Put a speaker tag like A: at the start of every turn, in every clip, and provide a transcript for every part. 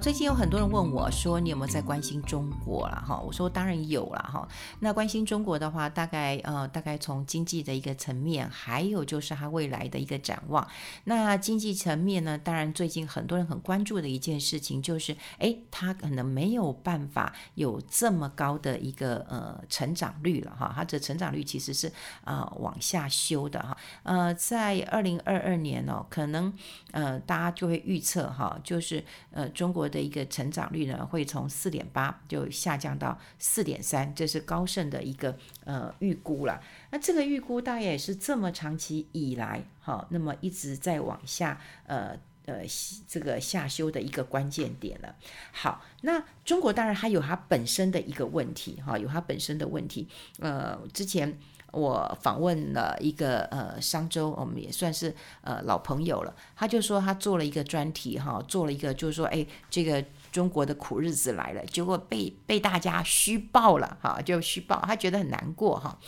A: 最近有很多人问我说：“你有没有在关心中国了？”哈，我说当然有了哈。那关心中国的话，大概呃，大概从经济的一个层面，还有就是它未来的一个展望。那经济层面呢，当然最近很多人很关注的一件事情就是，哎，它可能没有办法有这么高的一个呃成长率了哈。它的成长率其实是啊、往下修的哈。呃，在二零二二年哦，可能呃大家就会预测哈，就是呃中国。的一个成长率呢，会从四点八就下降到四点三，这是高盛的一个呃预估了。那这个预估大概也是这么长期以来，哈，那么一直在往下呃呃这个下修的一个关键点了。好，那中国当然还有它本身的一个问题，哈，有它本身的问题。呃，之前。我访问了一个呃商周，我们也算是呃老朋友了。他就说他做了一个专题哈，做了一个就是说，哎，这个中国的苦日子来了，结果被被大家虚报了哈，就虚报，他觉得很难过哈。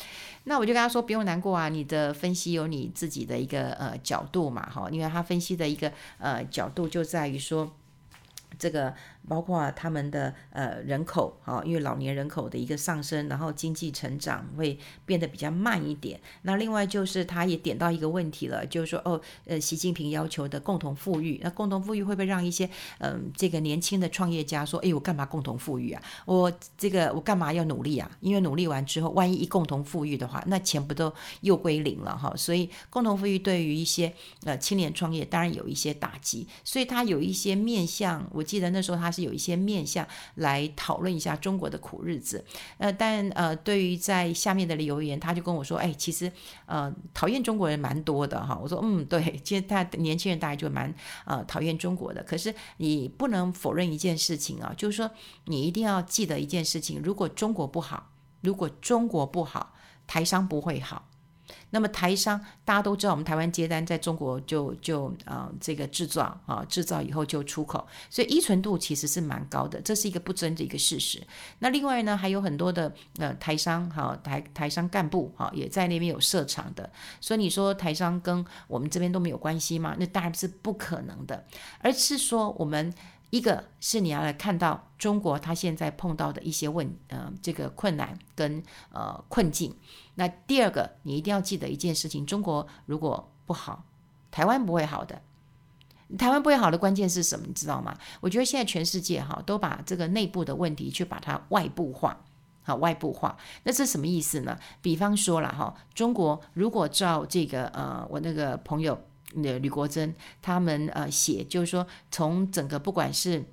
A: 那我就跟他说不用难过啊，你的分析有你自己的一个呃角度嘛哈，因为他分析的一个呃角度就在于说这个。包括他们的呃人口啊，因为老年人口的一个上升，然后经济成长会变得比较慢一点。那另外就是他也点到一个问题了，就是说哦，呃，习近平要求的共同富裕，那共同富裕会不会让一些嗯、这个年轻的创业家说，哎，我干嘛共同富裕啊？我这个我干嘛要努力啊？因为努力完之后，万一一共同富裕的话，那钱不都又归零了哈？所以共同富裕对于一些呃青年创业当然有一些打击，所以他有一些面向，我记得那时候他。是有一些面向来讨论一下中国的苦日子，呃，但呃，对于在下面的留言，他就跟我说，哎，其实呃，讨厌中国人蛮多的哈。我说，嗯，对，其实他年轻人大概就蛮呃讨厌中国的。可是你不能否认一件事情啊，就是说你一定要记得一件事情：如果中国不好，如果中国不好，台商不会好。那么台商大家都知道，我们台湾接单在中国就就啊、这个制造啊制造以后就出口，所以依存度其实是蛮高的，这是一个不争的一个事实。那另外呢，还有很多的呃台商哈台台商干部哈也在那边有设厂的，所以你说台商跟我们这边都没有关系吗？那当然是不可能的，而是说我们。一个是你要来看到中国它现在碰到的一些问呃这个困难跟呃困境，那第二个你一定要记得一件事情：中国如果不好，台湾不会好的。台湾不会好的关键是什么？你知道吗？我觉得现在全世界哈都把这个内部的问题去把它外部化，好外部化。那这什么意思呢？比方说了哈，中国如果照这个呃我那个朋友。那吕国珍他们呃写，就是说从整个不管是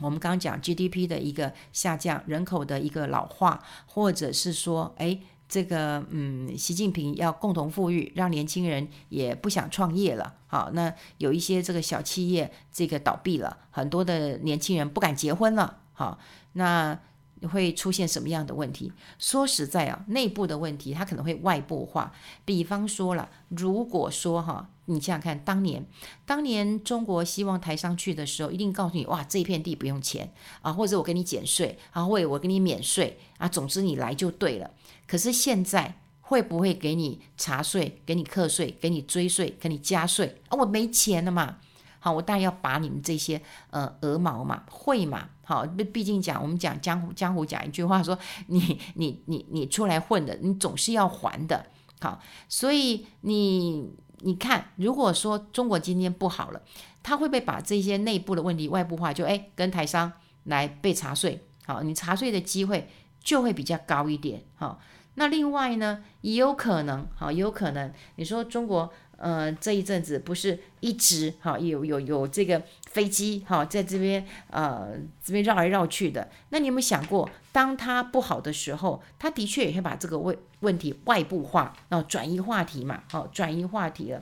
A: 我们刚刚讲 GDP 的一个下降，人口的一个老化，或者是说哎这个嗯习近平要共同富裕，让年轻人也不想创业了。好，那有一些这个小企业这个倒闭了，很多的年轻人不敢结婚了。好，那。会出现什么样的问题？说实在啊，内部的问题它可能会外部化。比方说了，如果说哈，你想想看，当年当年中国希望台商去的时候，一定告诉你哇，这片地不用钱啊，或者我给你减税啊，或者我给你免税啊，总之你来就对了。可是现在会不会给你查税、给你课税、给你追税、给你加税啊？我没钱了嘛。好，我当然要把你们这些呃鹅毛嘛，会嘛？好，毕竟讲我们讲江湖，江湖讲一句话说，你你你你出来混的，你总是要还的。好，所以你你看，如果说中国今天不好了，他会不会把这些内部的问题外部化？就哎，跟台商来被查税，好，你查税的机会就会比较高一点。好，那另外呢，也有可能，好，也有可能，你说中国。呃，这一阵子不是一直哈有有有这个飞机哈在这边呃这边绕来绕去的，那你有没有想过，当它不好的时候，它的确也会把这个问问题外部化，然后转移话题嘛，好转移话题了。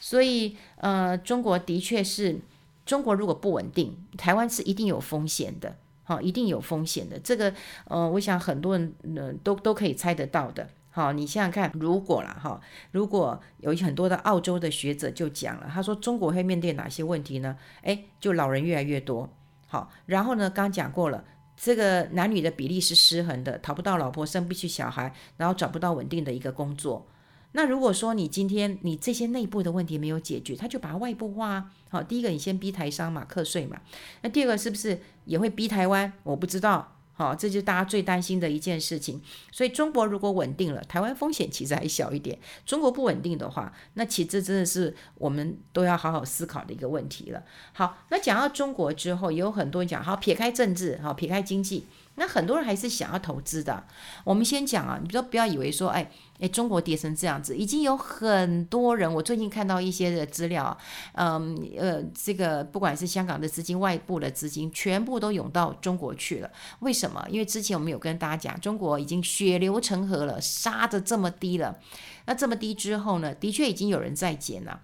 A: 所以呃，中国的确是，中国如果不稳定，台湾是一定有风险的，好，一定有风险的。这个呃，我想很多人呃都都可以猜得到的。好，你想想看，如果了哈，如果有很多的澳洲的学者就讲了，他说中国会面对哪些问题呢？诶，就老人越来越多。好，然后呢，刚讲过了，这个男女的比例是失衡的，讨不到老婆，生不起小孩，然后找不到稳定的一个工作。那如果说你今天你这些内部的问题没有解决，他就把它外部化。好，第一个你先逼台商嘛，课税嘛。那第二个是不是也会逼台湾？我不知道。好，这就是大家最担心的一件事情。所以中国如果稳定了，台湾风险其实还小一点。中国不稳定的话，那其实真的是我们都要好好思考的一个问题了。好，那讲到中国之后，也有很多人讲，好，撇开政治，好，撇开经济。那很多人还是想要投资的。我们先讲啊，你说不要以为说，哎哎，中国跌成这样子，已经有很多人。我最近看到一些的资料，嗯呃，这个不管是香港的资金、外部的资金，全部都涌到中国去了。为什么？因为之前我们有跟大家讲，中国已经血流成河了，杀得这么低了。那这么低之后呢，的确已经有人在减了。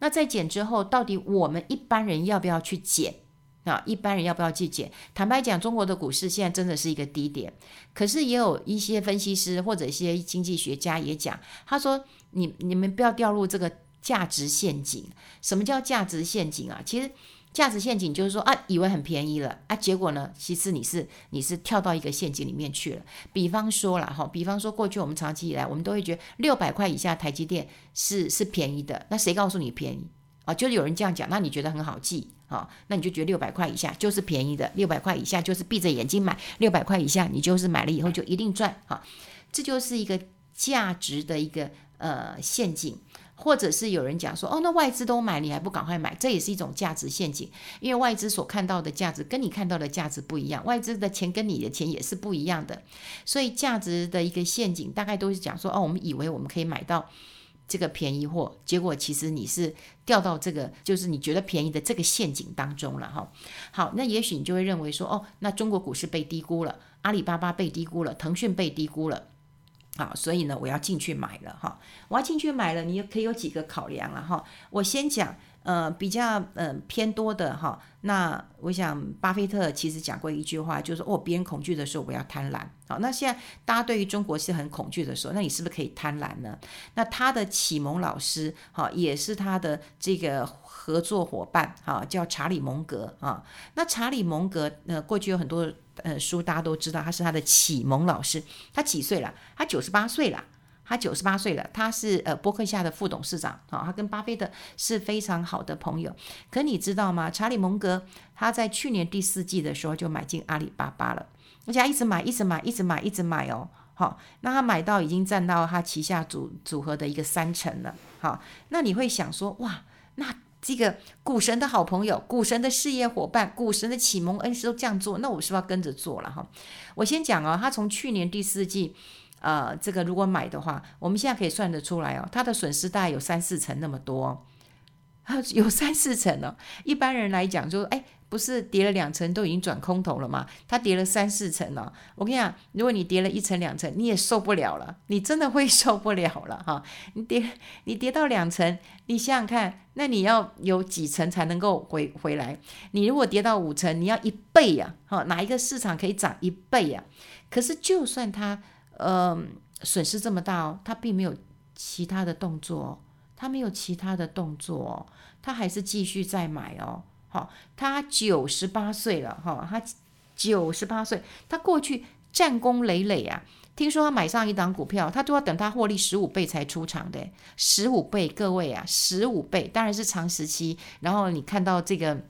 A: 那在减之后，到底我们一般人要不要去减？那，一般人要不要去减？坦白讲，中国的股市现在真的是一个低点。可是也有一些分析师或者一些经济学家也讲，他说：“你你们不要掉入这个价值陷阱。什么叫价值陷阱啊？其实价值陷阱就是说啊，以为很便宜了啊，结果呢，其实你是你是跳到一个陷阱里面去了。比方说了哈，比方说过去我们长期以来，我们都会觉得六百块以下台积电是是便宜的。那谁告诉你便宜啊？就是有人这样讲，那你觉得很好记。”好，那你就觉得六百块以下就是便宜的，六百块以下就是闭着眼睛买，六百块以下你就是买了以后就一定赚。哈，这就是一个价值的一个呃陷阱，或者是有人讲说，哦，那外资都买，你还不赶快买？这也是一种价值陷阱，因为外资所看到的价值跟你看到的价值不一样，外资的钱跟你的钱也是不一样的，所以价值的一个陷阱大概都是讲说，哦，我们以为我们可以买到。这个便宜货，结果其实你是掉到这个，就是你觉得便宜的这个陷阱当中了哈。好，那也许你就会认为说，哦，那中国股市被低估了，阿里巴巴被低估了，腾讯被低估了，好，所以呢，我要进去买了哈。我要进去买了，你也可以有几个考量了哈。我先讲。呃，比较嗯、呃、偏多的哈，那我想巴菲特其实讲过一句话，就是哦，别人恐惧的时候，我要贪婪。好，那现在大家对于中国是很恐惧的时候，那你是不是可以贪婪呢？那他的启蒙老师哈，也是他的这个合作伙伴哈，叫查理蒙格啊。那查理蒙格呃，过去有很多呃书，大家都知道他是他的启蒙老师。他几岁了？他九十八岁了。他九十八岁了，他是呃波克夏的副董事长，好，他跟巴菲特是非常好的朋友。可你知道吗？查理蒙格他在去年第四季的时候就买进阿里巴巴了，而且他一直买，一直买，一直买，一直买哦。好，那他买到已经占到他旗下组组合的一个三成了。好，那你会想说，哇，那这个股神的好朋友、股神的事业伙伴、股神的启蒙恩师都这样做，那我是不是要跟着做了哈？我先讲哦，他从去年第四季。呃，这个如果买的话，我们现在可以算得出来哦，它的损失大概有三四成那么多，啊 有三四成哦。一般人来讲就，就哎，不是跌了两成都已经转空头了吗？它跌了三四成了。我跟你讲，如果你跌了一成两成，你也受不了了，你真的会受不了了哈。你跌，你跌到两成，你想想看，那你要有几成才能够回回来？你如果跌到五成，你要一倍呀，哈，哪一个市场可以涨一倍呀？可是就算它。呃，损失这么大哦，他并没有其他的动作，他没有其他的动作，他还是继续在买哦。好，他九十八岁了哈，他九十八岁，他过去战功累累啊。听说他买上一档股票，他都要等他获利十五倍才出场的，十五倍，各位啊，十五倍，当然是长时期。然后你看到这个。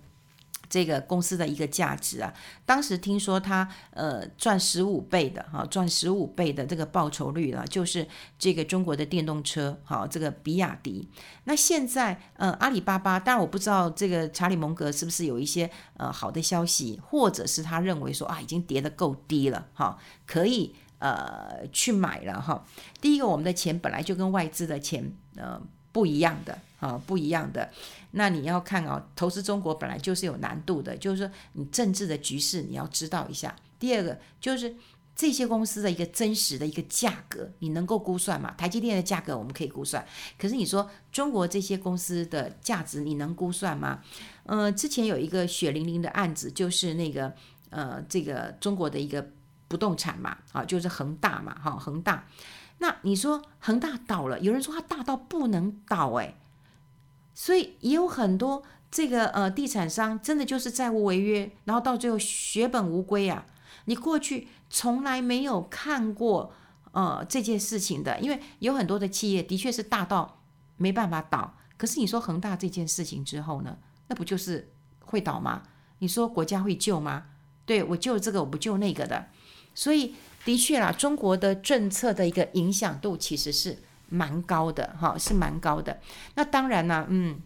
A: 这个公司的一个价值啊，当时听说他呃赚十五倍的哈，赚十五倍的这个报酬率了，就是这个中国的电动车哈，这个比亚迪。那现在呃阿里巴巴，当然我不知道这个查理蒙格是不是有一些呃好的消息，或者是他认为说啊已经跌得够低了哈，可以呃去买了哈。第一个，我们的钱本来就跟外资的钱呃不一样的。啊，不一样的。那你要看哦，投资中国本来就是有难度的，就是说你政治的局势你要知道一下。第二个就是这些公司的一个真实的一个价格，你能够估算吗？台积电的价格我们可以估算，可是你说中国这些公司的价值你能估算吗？呃，之前有一个血淋淋的案子，就是那个呃，这个中国的一个不动产嘛，啊，就是恒大嘛，哈，恒大。那你说恒大倒了，有人说它大到不能倒，哎。所以也有很多这个呃地产商真的就是债务违约，然后到最后血本无归啊！你过去从来没有看过呃这件事情的，因为有很多的企业的确是大到没办法倒。可是你说恒大这件事情之后呢，那不就是会倒吗？你说国家会救吗？对，我救这个，我不救那个的。所以的确啦，中国的政策的一个影响度其实是蛮高的，哈，是蛮高的。那当然呢，嗯。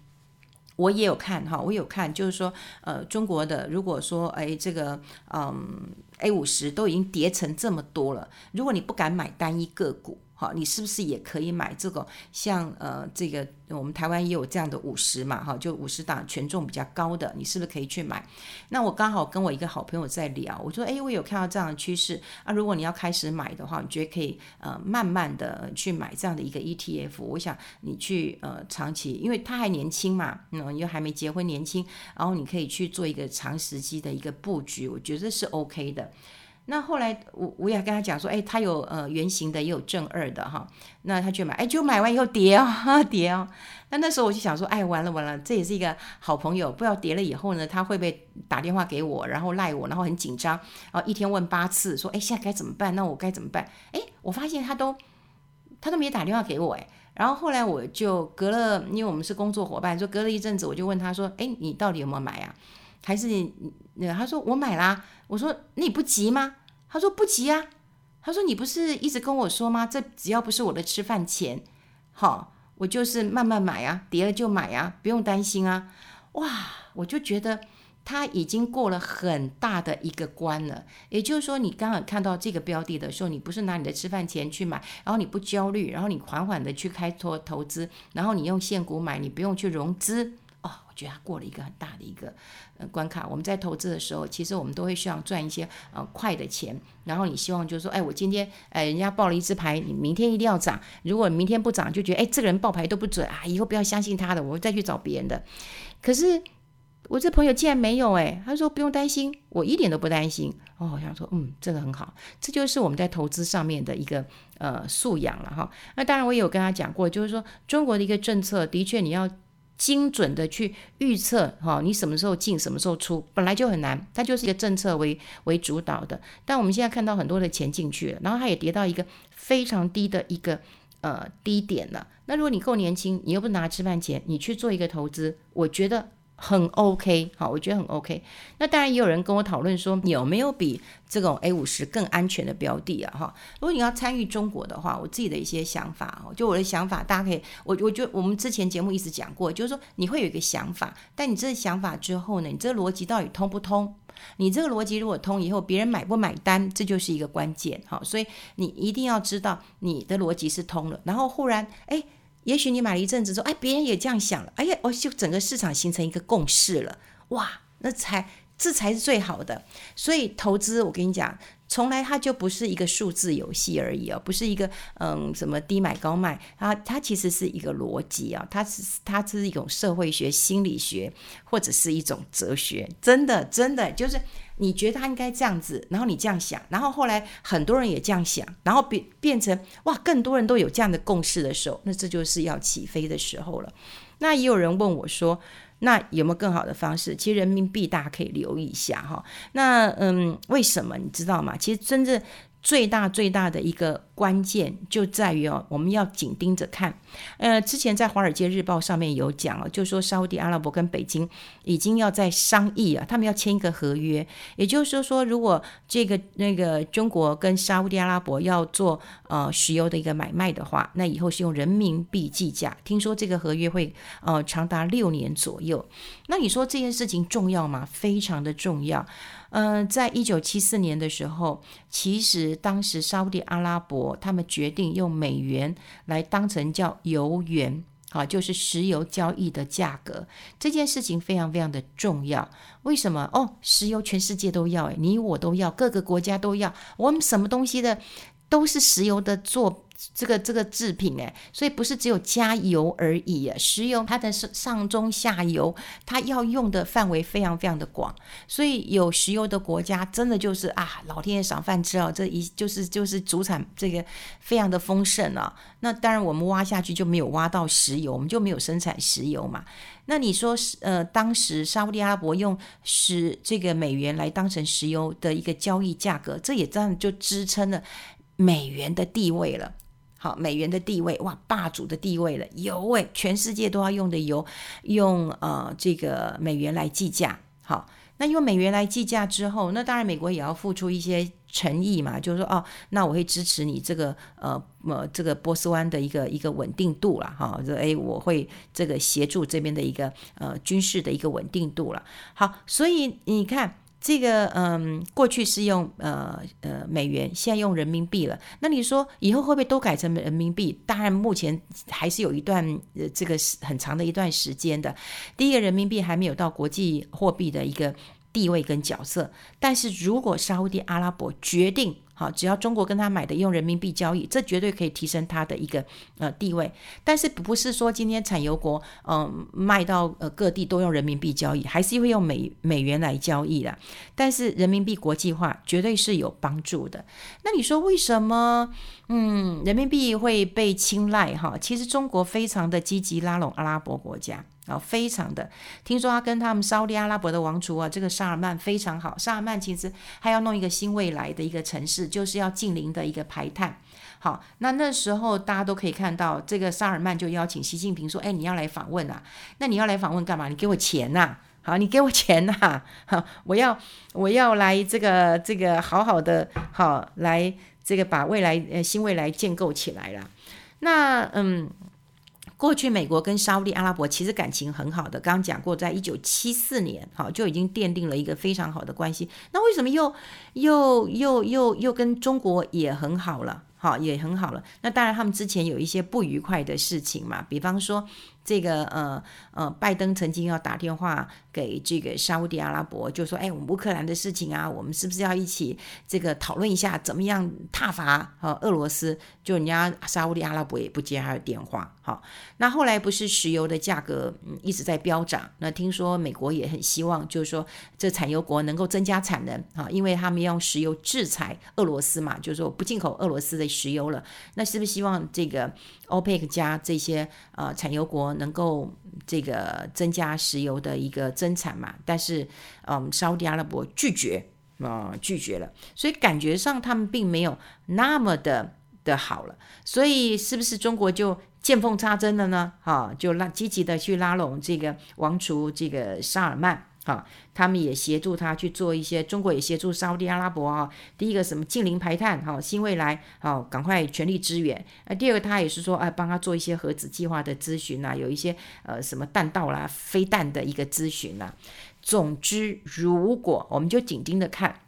A: 我也有看哈，我有看，就是说，呃，中国的如果说，哎，这个，嗯，A 五十都已经跌成这么多了，如果你不敢买单一个股。好，你是不是也可以买这个？像呃，这个我们台湾也有这样的五十嘛，哈，就五十档权重比较高的，你是不是可以去买？那我刚好跟我一个好朋友在聊，我说，哎，我有看到这样的趋势啊，如果你要开始买的话，你觉得可以呃慢慢的去买这样的一个 ETF？我想你去呃长期，因为他还年轻嘛，嗯，又还没结婚，年轻，然后你可以去做一个长时期的一个布局，我觉得是 OK 的。那后来我我也跟他讲说，哎，他有呃圆形的，也有正二的哈。那他就买，哎，就买完以后叠哦，叠哦。那那时候我就想说，哎，完了完了，这也是一个好朋友，不知道叠了以后呢，他会不会打电话给我，然后赖我，然后很紧张，然后一天问八次，说，哎，现在该怎么办？那我该怎么办？哎，我发现他都他都没打电话给我，哎。然后后来我就隔了，因为我们是工作伙伴，说隔了一阵子，我就问他说，哎，你到底有没有买啊？还是你那他说我买啦。我说那你不急吗？他说不急啊。他说你不是一直跟我说吗？这只要不是我的吃饭钱，好，我就是慢慢买啊，跌了就买啊，不用担心啊。哇，我就觉得他已经过了很大的一个关了。也就是说，你刚刚看到这个标的的时候，你不是拿你的吃饭钱去买，然后你不焦虑，然后你缓缓的去开拓投资，然后你用现股买，你不用去融资。觉得他过了一个很大的一个呃关卡。我们在投资的时候，其实我们都会希望赚一些呃快的钱。然后你希望就是说，哎，我今天哎人家报了一支牌，你明天一定要涨。如果明天不涨，就觉得哎这个人报牌都不准啊，以后不要相信他的，我再去找别人的。可是我这朋友竟然没有哎，他说不用担心，我一点都不担心。哦，我想说嗯，这个很好，这就是我们在投资上面的一个呃素养了哈。那当然我也有跟他讲过，就是说中国的一个政策的确你要。精准的去预测哈，你什么时候进，什么时候出，本来就很难，它就是一个政策为为主导的。但我们现在看到很多的钱进去了，然后它也跌到一个非常低的一个呃低点了。那如果你够年轻，你又不拿吃饭钱，你去做一个投资，我觉得。很 OK，好，我觉得很 OK。那当然也有人跟我讨论说，有没有比这种 A 五十更安全的标的啊？哈，如果你要参与中国的话，我自己的一些想法哦，就我的想法，大家可以，我我觉得我们之前节目一直讲过，就是说你会有一个想法，但你这个想法之后呢，你这个逻辑到底通不通？你这个逻辑如果通以后，别人买不买单，这就是一个关键。好，所以你一定要知道你的逻辑是通了，然后忽然哎。也许你买了一阵子之后，哎，别人也这样想了，哎呀，我就整个市场形成一个共识了，哇，那才这才是最好的。所以投资，我跟你讲，从来它就不是一个数字游戏而已哦，不是一个嗯什么低买高卖啊，它其实是一个逻辑啊，它是它是一种社会学、心理学或者是一种哲学，真的真的就是。你觉得他应该这样子，然后你这样想，然后后来很多人也这样想，然后变变成哇，更多人都有这样的共识的时候，那这就是要起飞的时候了。那也有人问我说，那有没有更好的方式？其实人民币大家可以留意一下哈。那嗯，为什么你知道吗？其实真正。最大最大的一个关键就在于哦，我们要紧盯着看。呃，之前在《华尔街日报》上面有讲了，就说沙乌地阿拉伯跟北京已经要在商议啊，他们要签一个合约。也就是说，如果这个那个中国跟沙乌地阿拉伯要做呃石油的一个买卖的话，那以后是用人民币计价。听说这个合约会呃长达六年左右。那你说这件事情重要吗？非常的重要。嗯、在一九七四年的时候，其实当时沙乌地阿拉伯他们决定用美元来当成叫油元，啊，就是石油交易的价格。这件事情非常非常的重要。为什么？哦，石油全世界都要，诶，你我都要，各个国家都要，我们什么东西的都是石油的做。这个这个制品诶，所以不是只有加油而已啊，石油它的上上中下游，它要用的范围非常非常的广，所以有石油的国家真的就是啊，老天爷赏饭吃啊，这一就是就是主产这个非常的丰盛啊。那当然我们挖下去就没有挖到石油，我们就没有生产石油嘛。那你说是呃，当时沙乌地阿拉伯用石这个美元来当成石油的一个交易价格，这也这样就支撑了。美元的地位了。好，美元的地位，哇，霸主的地位了。油诶，全世界都要用的油，用呃这个美元来计价。好，那用美元来计价之后，那当然美国也要付出一些诚意嘛，就是说哦，那我会支持你这个呃呃这个波斯湾的一个一个稳定度了哈。这、诶，我会这个协助这边的一个呃军事的一个稳定度了。好，所以你看。这个嗯，过去是用呃呃美元，现在用人民币了。那你说以后会不会都改成人民币？当然，目前还是有一段呃这个很长的一段时间的。第一个，人民币还没有到国际货币的一个地位跟角色。但是如果沙乌地阿拉伯决定，好，只要中国跟他买的用人民币交易，这绝对可以提升他的一个呃地位。但是不是说今天产油国嗯、卖到呃各地都用人民币交易，还是会用美美元来交易的。但是人民币国际化绝对是有帮助的。那你说为什么嗯人民币会被青睐哈？其实中国非常的积极拉拢阿拉伯国家。啊，非常的，听说他跟他们沙乌地阿拉伯的王储啊，这个萨尔曼非常好。萨尔曼其实还要弄一个新未来的一个城市，就是要近零的一个排碳。好，那那时候大家都可以看到，这个萨尔曼就邀请习近平说：“哎，你要来访问啊？那你要来访问干嘛？你给我钱呐！好，你给我钱呐！好，我要我要来这个这个好好的好来这个把未来呃新未来建构起来了。那嗯。”过去美国跟沙乌地阿拉伯其实感情很好的，刚刚讲过，在一九七四年，好就已经奠定了一个非常好的关系。那为什么又又又又又跟中国也很好了？好，也很好了。那当然，他们之前有一些不愉快的事情嘛，比方说。这个呃呃，拜登曾经要打电话给这个沙乌地阿拉伯，就说：“哎，我们乌克兰的事情啊，我们是不是要一起这个讨论一下，怎么样挞伐呃俄罗斯？”就人家沙乌地阿拉伯也不接他的电话。好，那后来不是石油的价格嗯一直在飙涨？那听说美国也很希望，就是说这产油国能够增加产能啊，因为他们用石油制裁俄罗斯嘛，就是说不进口俄罗斯的石油了。那是不是希望这个 OPEC 加这些呃产油国？能够这个增加石油的一个增产嘛？但是，嗯，沙特阿拉伯拒绝啊、嗯，拒绝了，所以感觉上他们并没有那么的的好了。所以，是不是中国就见缝插针了呢？哈，就拉积极的去拉拢这个王储这个沙尔曼。好，他们也协助他去做一些，中国也协助沙乌地阿拉伯啊。第一个什么近邻排碳，好，新未来，好，赶快全力支援。那，第二个他也是说，哎，帮他做一些核子计划的咨询呐，有一些呃什么弹道啦、飞弹的一个咨询呐。总之，如果我们就紧盯着看，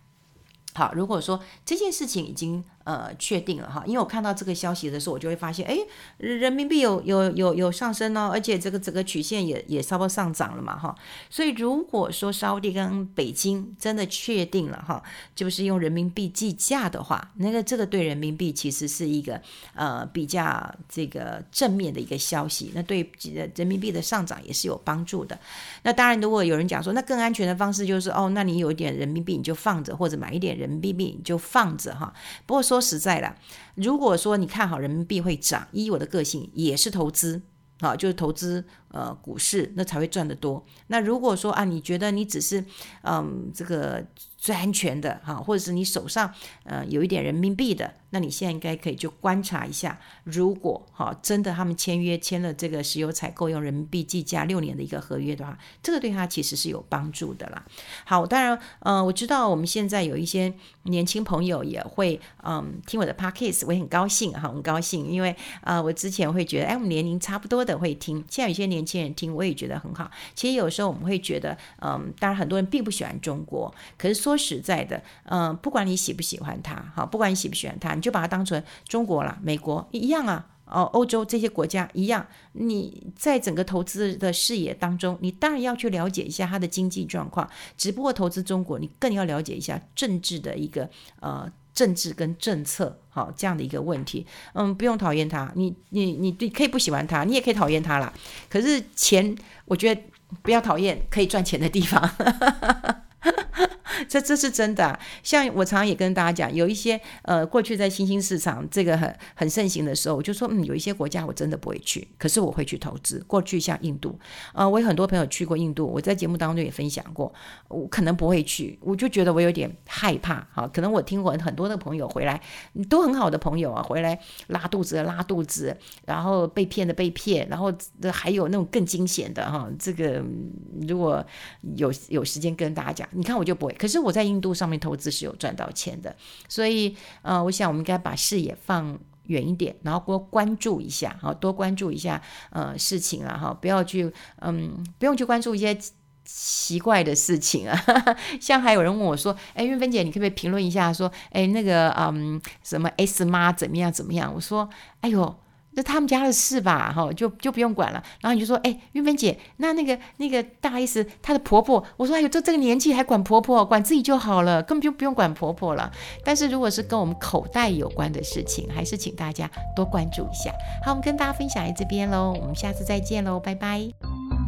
A: 好，如果说这件事情已经。呃，确定了哈，因为我看到这个消息的时候，我就会发现，哎，人民币有有有有上升哦，而且这个整个曲线也也稍微上涨了嘛哈。所以如果说沙地跟北京真的确定了哈，就是用人民币计价的话，那个这个对人民币其实是一个呃比较这个正面的一个消息，那对人民币的上涨也是有帮助的。那当然，如果有人讲说，那更安全的方式就是哦，那你有一点人民币你就放着，或者买一点人民币你就放着哈。不过。说实在的，如果说你看好人民币会涨，依我的个性也是投资啊，就是投资呃股市，那才会赚得多。那如果说啊，你觉得你只是嗯这个最安全的哈，或者是你手上呃有一点人民币的。那你现在应该可以就观察一下，如果哈真的他们签约签了这个石油采购用人民币计价六年的一个合约的话，这个对他其实是有帮助的啦。好，当然，呃，我知道我们现在有一些年轻朋友也会嗯听我的 podcast，我也很高兴哈，很高兴，因为呃我之前会觉得，哎，我们年龄差不多的会听，现在有些年轻人听，我也觉得很好。其实有时候我们会觉得，嗯，当然很多人并不喜欢中国，可是说说实在的，嗯，不管你喜不喜欢他，哈，不管你喜不喜欢他。你就把它当成中国了，美国一样啊，哦，欧洲这些国家一样。你在整个投资的视野当中，你当然要去了解一下它的经济状况。只不过投资中国，你更要了解一下政治的一个呃政治跟政策，好、这样的一个问题。嗯，不用讨厌他，你你你对可以不喜欢他，你也可以讨厌他啦。可是钱，我觉得不要讨厌可以赚钱的地方。这这是真的。像我常常也跟大家讲，有一些呃，过去在新兴市场这个很很盛行的时候，我就说，嗯，有一些国家我真的不会去，可是我会去投资。过去像印度，呃，我有很多朋友去过印度，我在节目当中也分享过，我可能不会去，我就觉得我有点害怕。好，可能我听过很多的朋友回来，都很好的朋友啊，回来拉肚子的拉肚子，然后被骗的被骗，然后还有那种更惊险的哈，这个如果有有时间跟大家讲，你看我就不会。可是我在印度上面投资是有赚到钱的，所以呃，我想我们应该把视野放远一点，然后多关注一下，哈，多关注一下呃事情啊，哈，不要去嗯，不用去关注一些奇怪的事情啊。像还有人问我说，哎，韵芬姐，你可不可以评论一下，说，哎，那个嗯，什么 S 妈怎么样怎么样？我说，哎呦。那他们家的事吧，哈，就就不用管了。然后你就说，哎，玉芬姐，那那个那个大 S 她的婆婆，我说，哎呦，这这个年纪还管婆婆，管自己就好了，根本就不用管婆婆了。但是如果是跟我们口袋有关的事情，还是请大家多关注一下。好，我们跟大家分享在这边喽，我们下次再见喽，拜拜。